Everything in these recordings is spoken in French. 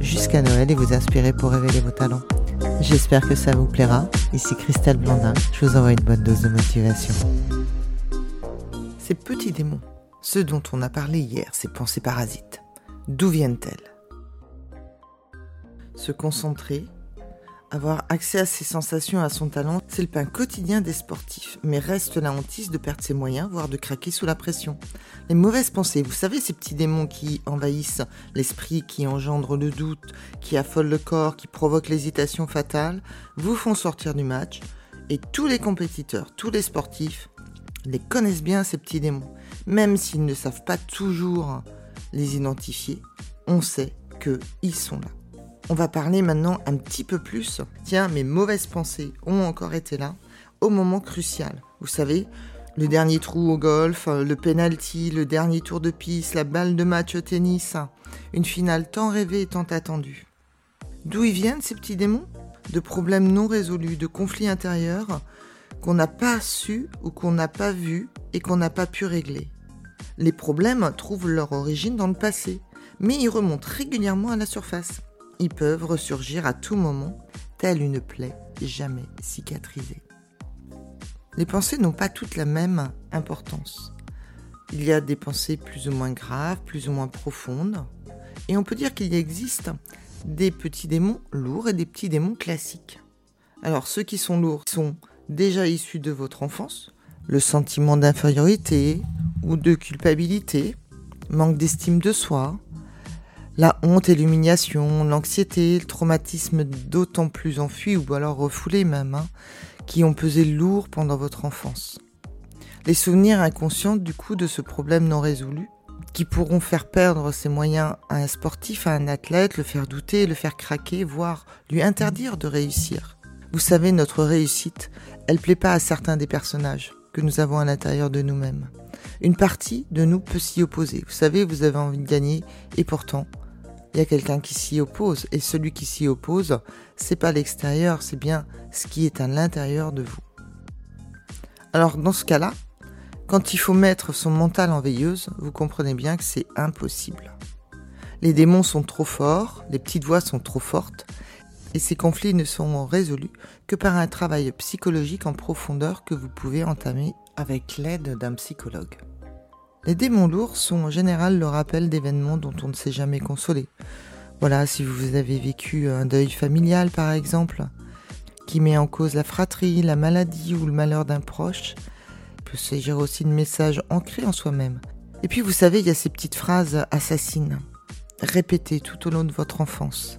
jusqu'à Noël et vous inspirer pour révéler vos talents. J'espère que ça vous plaira. Ici Christelle Blandin, je vous envoie une bonne dose de motivation. Ces petits démons, ceux dont on a parlé hier, ces pensées parasites, d'où viennent-elles? Se concentrer, avoir accès à ses sensations, à son talent, c'est le pain quotidien des sportifs, mais reste la hantise de perdre ses moyens, voire de craquer sous la pression. Les mauvaises pensées, vous savez, ces petits démons qui envahissent l'esprit, qui engendrent le doute, qui affolent le corps, qui provoquent l'hésitation fatale, vous font sortir du match, et tous les compétiteurs, tous les sportifs, les connaissent bien, ces petits démons. Même s'ils ne savent pas toujours les identifier, on sait qu'ils sont là. On va parler maintenant un petit peu plus. Tiens, mes mauvaises pensées ont encore été là au moment crucial. Vous savez, le dernier trou au golf, le penalty, le dernier tour de piste, la balle de match au tennis, une finale tant rêvée et tant attendue. D'où ils viennent ces petits démons? De problèmes non résolus, de conflits intérieurs qu'on n'a pas su ou qu'on n'a pas vu et qu'on n'a pas pu régler. Les problèmes trouvent leur origine dans le passé, mais ils remontent régulièrement à la surface ils peuvent ressurgir à tout moment, telle une plaie jamais cicatrisée. Les pensées n'ont pas toutes la même importance. Il y a des pensées plus ou moins graves, plus ou moins profondes, et on peut dire qu'il existe des petits démons lourds et des petits démons classiques. Alors ceux qui sont lourds sont déjà issus de votre enfance, le sentiment d'infériorité ou de culpabilité, manque d'estime de soi, la honte et l'humiliation, l'anxiété, le traumatisme d'autant plus enfui ou alors refoulé même, hein, qui ont pesé lourd pendant votre enfance. Les souvenirs inconscients du coup de ce problème non résolu, qui pourront faire perdre ses moyens à un sportif, à un athlète, le faire douter, le faire craquer, voire lui interdire de réussir. Vous savez, notre réussite, elle plaît pas à certains des personnages que nous avons à l'intérieur de nous-mêmes. Une partie de nous peut s'y opposer. Vous savez, vous avez envie de gagner et pourtant, il y a quelqu'un qui s'y oppose. Et celui qui s'y oppose, c'est pas l'extérieur, c'est bien ce qui est à l'intérieur de vous. Alors dans ce cas-là, quand il faut mettre son mental en veilleuse, vous comprenez bien que c'est impossible. Les démons sont trop forts, les petites voix sont trop fortes, et ces conflits ne sont résolus que par un travail psychologique en profondeur que vous pouvez entamer avec l'aide d'un psychologue. Les démons lourds sont en général le rappel d'événements dont on ne s'est jamais consolé. Voilà, si vous avez vécu un deuil familial par exemple, qui met en cause la fratrie, la maladie ou le malheur d'un proche, il peut s'agir aussi de messages ancrés en soi-même. Et puis vous savez, il y a ces petites phrases assassines, répétées tout au long de votre enfance.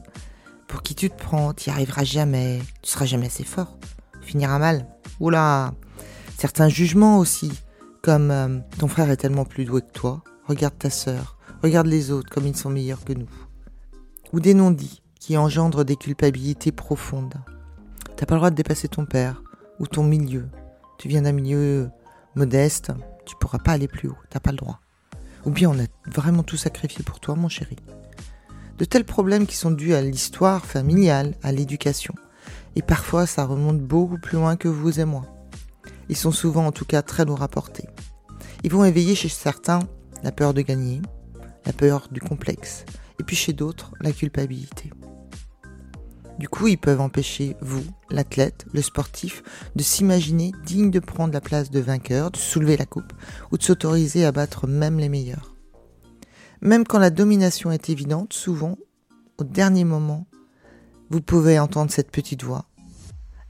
Pour qui tu te prends, tu n'y arriveras jamais, tu seras jamais assez fort, tu finiras mal. Oula, certains jugements aussi, comme euh, ton frère est tellement plus doué que toi, regarde ta sœur, regarde les autres comme ils sont meilleurs que nous. Ou des non-dits qui engendrent des culpabilités profondes. T'as pas le droit de dépasser ton père ou ton milieu. Tu viens d'un milieu modeste, tu pourras pas aller plus haut, t'as pas le droit. Ou bien on a vraiment tout sacrifié pour toi, mon chéri. De tels problèmes qui sont dus à l'histoire familiale, à l'éducation. Et parfois ça remonte beaucoup plus loin que vous et moi. Ils sont souvent en tout cas très lourds à. Ils vont éveiller chez certains la peur de gagner, la peur du complexe, et puis chez d'autres la culpabilité. Du coup, ils peuvent empêcher vous, l'athlète, le sportif, de s'imaginer digne de prendre la place de vainqueur, de soulever la coupe, ou de s'autoriser à battre même les meilleurs. Même quand la domination est évidente, souvent, au dernier moment, vous pouvez entendre cette petite voix.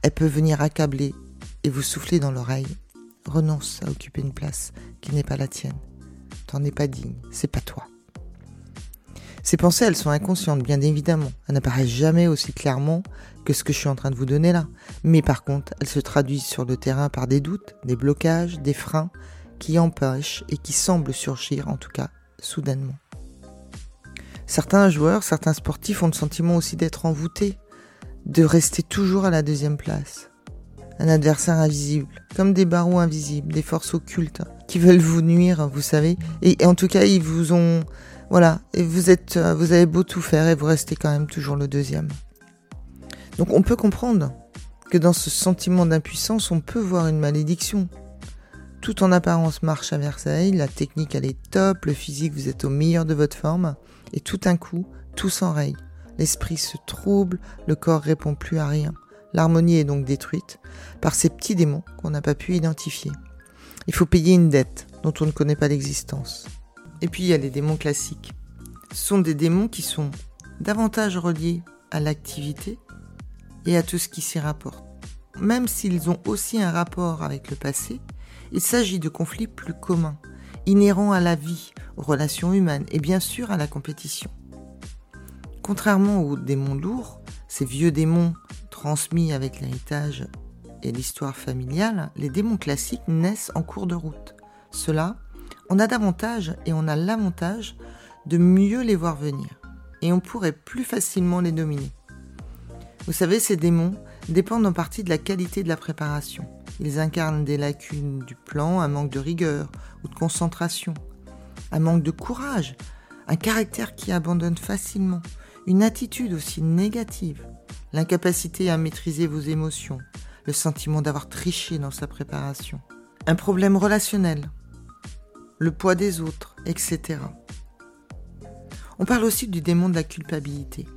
Elle peut venir accabler et vous soufflez dans l'oreille. Renonce à occuper une place qui n'est pas la tienne. T'en es pas digne, c'est pas toi. Ces pensées, elles sont inconscientes, bien évidemment. Elles n'apparaissent jamais aussi clairement que ce que je suis en train de vous donner là. Mais par contre, elles se traduisent sur le terrain par des doutes, des blocages, des freins qui empêchent et qui semblent surgir, en tout cas, soudainement. Certains joueurs, certains sportifs ont le sentiment aussi d'être envoûtés, de rester toujours à la deuxième place. Un adversaire invisible, comme des barreaux invisibles, des forces occultes qui veulent vous nuire, vous savez. Et, en tout cas, ils vous ont, voilà, vous êtes, euh, vous avez beau tout faire et vous restez quand même toujours le deuxième. Donc on peut comprendre que dans ce sentiment d'impuissance, on peut voir une malédiction. Tout en apparence marche à Versailles, la technique elle est top, le physique vous êtes au meilleur de votre forme, et tout un coup, tout s'enraye. L'esprit se trouble, le corps répond plus à rien. L'harmonie est donc détruite par ces petits démons qu'on n'a pas pu identifier. Il faut payer une dette dont on ne connaît pas l'existence. Et puis il y a les démons classiques. Ce sont des démons qui sont davantage reliés à l'activité et à tout ce qui s'y rapporte. Même s'ils ont aussi un rapport avec le passé, il s'agit de conflits plus communs, inhérents à la vie, aux relations humaines et bien sûr à la compétition. Contrairement aux démons lourds, ces vieux démons transmis avec l'héritage et l'histoire familiale, les démons classiques naissent en cours de route. Cela, on a davantage et on a l'avantage de mieux les voir venir, et on pourrait plus facilement les dominer. Vous savez, ces démons dépendent en partie de la qualité de la préparation. Ils incarnent des lacunes du plan, un manque de rigueur ou de concentration, un manque de courage, un caractère qui abandonne facilement, une attitude aussi négative, l'incapacité à maîtriser vos émotions, le sentiment d'avoir triché dans sa préparation, un problème relationnel, le poids des autres, etc. On parle aussi du démon de la culpabilité,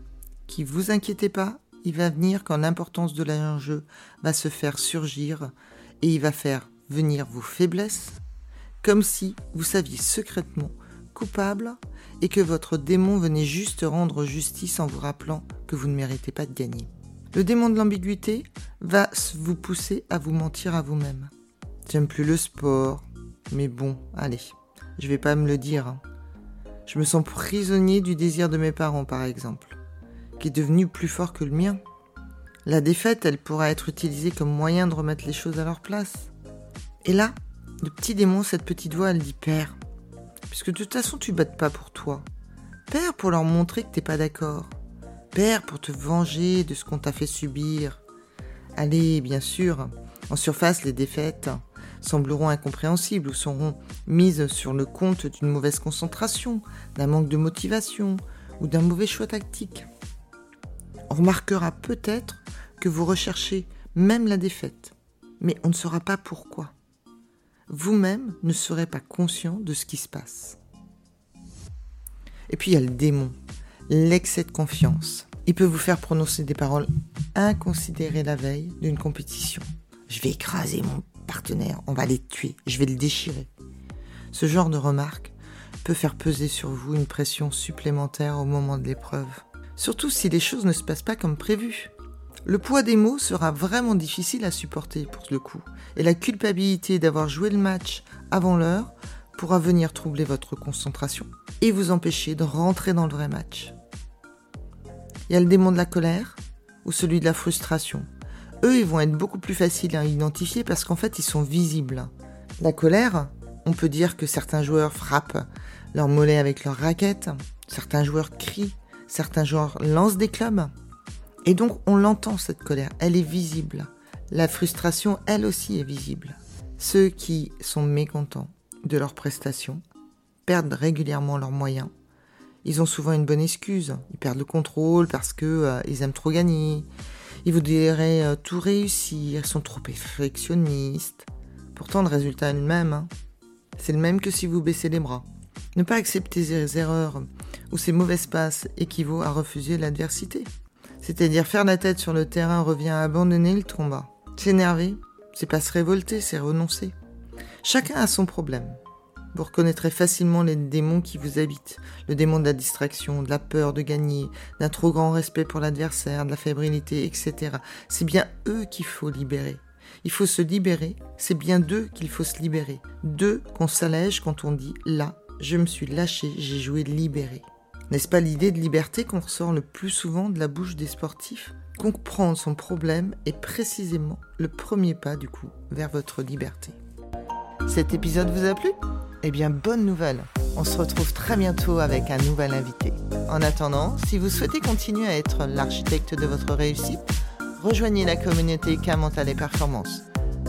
qui, vous inquiétez pas, il va venir quand l'importance de l'enjeu va se faire surgir et il va faire venir vos faiblesses, comme si vous saviez secrètement coupable et que votre démon venait juste rendre justice en vous rappelant que vous ne méritez pas de gagner. Le démon de l'ambiguïté va vous pousser à vous mentir à vous-même. J'aime plus le sport, mais bon, allez, je vais pas me le dire. Hein. Je me sens prisonnier du désir de mes parents, par exemple, qui est devenu plus fort que le mien. La défaite, elle pourra être utilisée comme moyen de remettre les choses à leur place. Et là, le petit démon, cette petite voix, elle dit Père, puisque de toute façon tu battes pas pour toi. Père pour leur montrer que t'es pas d'accord. Père pour te venger de ce qu'on t'a fait subir. Allez, bien sûr, en surface, les défaites sembleront incompréhensibles ou seront mises sur le compte d'une mauvaise concentration, d'un manque de motivation ou d'un mauvais choix tactique. On remarquera peut-être que vous recherchez même la défaite, mais on ne saura pas pourquoi vous-même ne serez pas conscient de ce qui se passe. Et puis il y a le démon, l'excès de confiance. Il peut vous faire prononcer des paroles inconsidérées la veille d'une compétition. Je vais écraser mon partenaire, on va les tuer, je vais le déchirer. Ce genre de remarques peut faire peser sur vous une pression supplémentaire au moment de l'épreuve. Surtout si les choses ne se passent pas comme prévu. Le poids des mots sera vraiment difficile à supporter pour le coup, et la culpabilité d'avoir joué le match avant l'heure pourra venir troubler votre concentration et vous empêcher de rentrer dans le vrai match. Il y a le démon de la colère ou celui de la frustration. Eux, ils vont être beaucoup plus faciles à identifier parce qu'en fait, ils sont visibles. La colère, on peut dire que certains joueurs frappent leur mollet avec leur raquette, certains joueurs crient, certains joueurs lancent des clubs, et donc on l'entend cette colère, elle est visible. La frustration, elle aussi, est visible. Ceux qui sont mécontents de leurs prestations perdent régulièrement leurs moyens. Ils ont souvent une bonne excuse. Ils perdent le contrôle parce que euh, ils aiment trop gagner. Ils voudraient euh, tout réussir. Ils sont trop perfectionnistes. Pourtant, le résultat est le même. Hein. C'est le même que si vous baissez les bras. Ne pas accepter ces erreurs ou ces mauvaises passes équivaut à refuser l'adversité. C'est-à-dire faire la tête sur le terrain revient à abandonner le combat. S'énerver, c'est pas se révolter, c'est renoncer. Chacun a son problème. Vous reconnaîtrez facilement les démons qui vous habitent. Le démon de la distraction, de la peur de gagner, d'un trop grand respect pour l'adversaire, de la fébrilité, etc. C'est bien eux qu'il faut libérer. Il faut se libérer, c'est bien d'eux qu'il faut se libérer. D'eux qu'on s'allège quand on dit là, je me suis lâché, j'ai joué libéré. N'est-ce pas l'idée de liberté qu'on ressort le plus souvent de la bouche des sportifs? Comprendre son problème est précisément le premier pas du coup vers votre liberté. Cet épisode vous a plu? Eh bien bonne nouvelle On se retrouve très bientôt avec un nouvel invité. En attendant, si vous souhaitez continuer à être l'architecte de votre réussite, rejoignez la communauté K Mental et Performance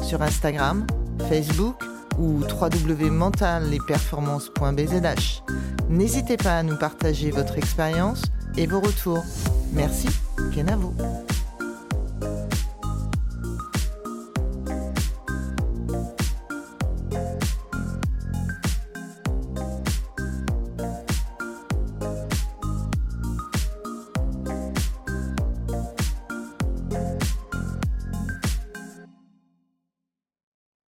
sur Instagram, Facebook ou www.mentalesperformances.bzh. N'hésitez pas à nous partager votre expérience et vos retours. Merci, Kenavo.